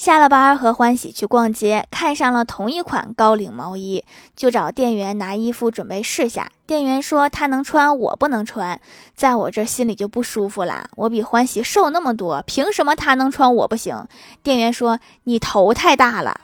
下了班和欢喜去逛街，看上了同一款高领毛衣，就找店员拿衣服准备试下，店员说他能穿，我不能穿。在我这心里就不舒服啦，我比欢喜瘦那么多，凭什么他能穿？我不行。店员说，你头太大了。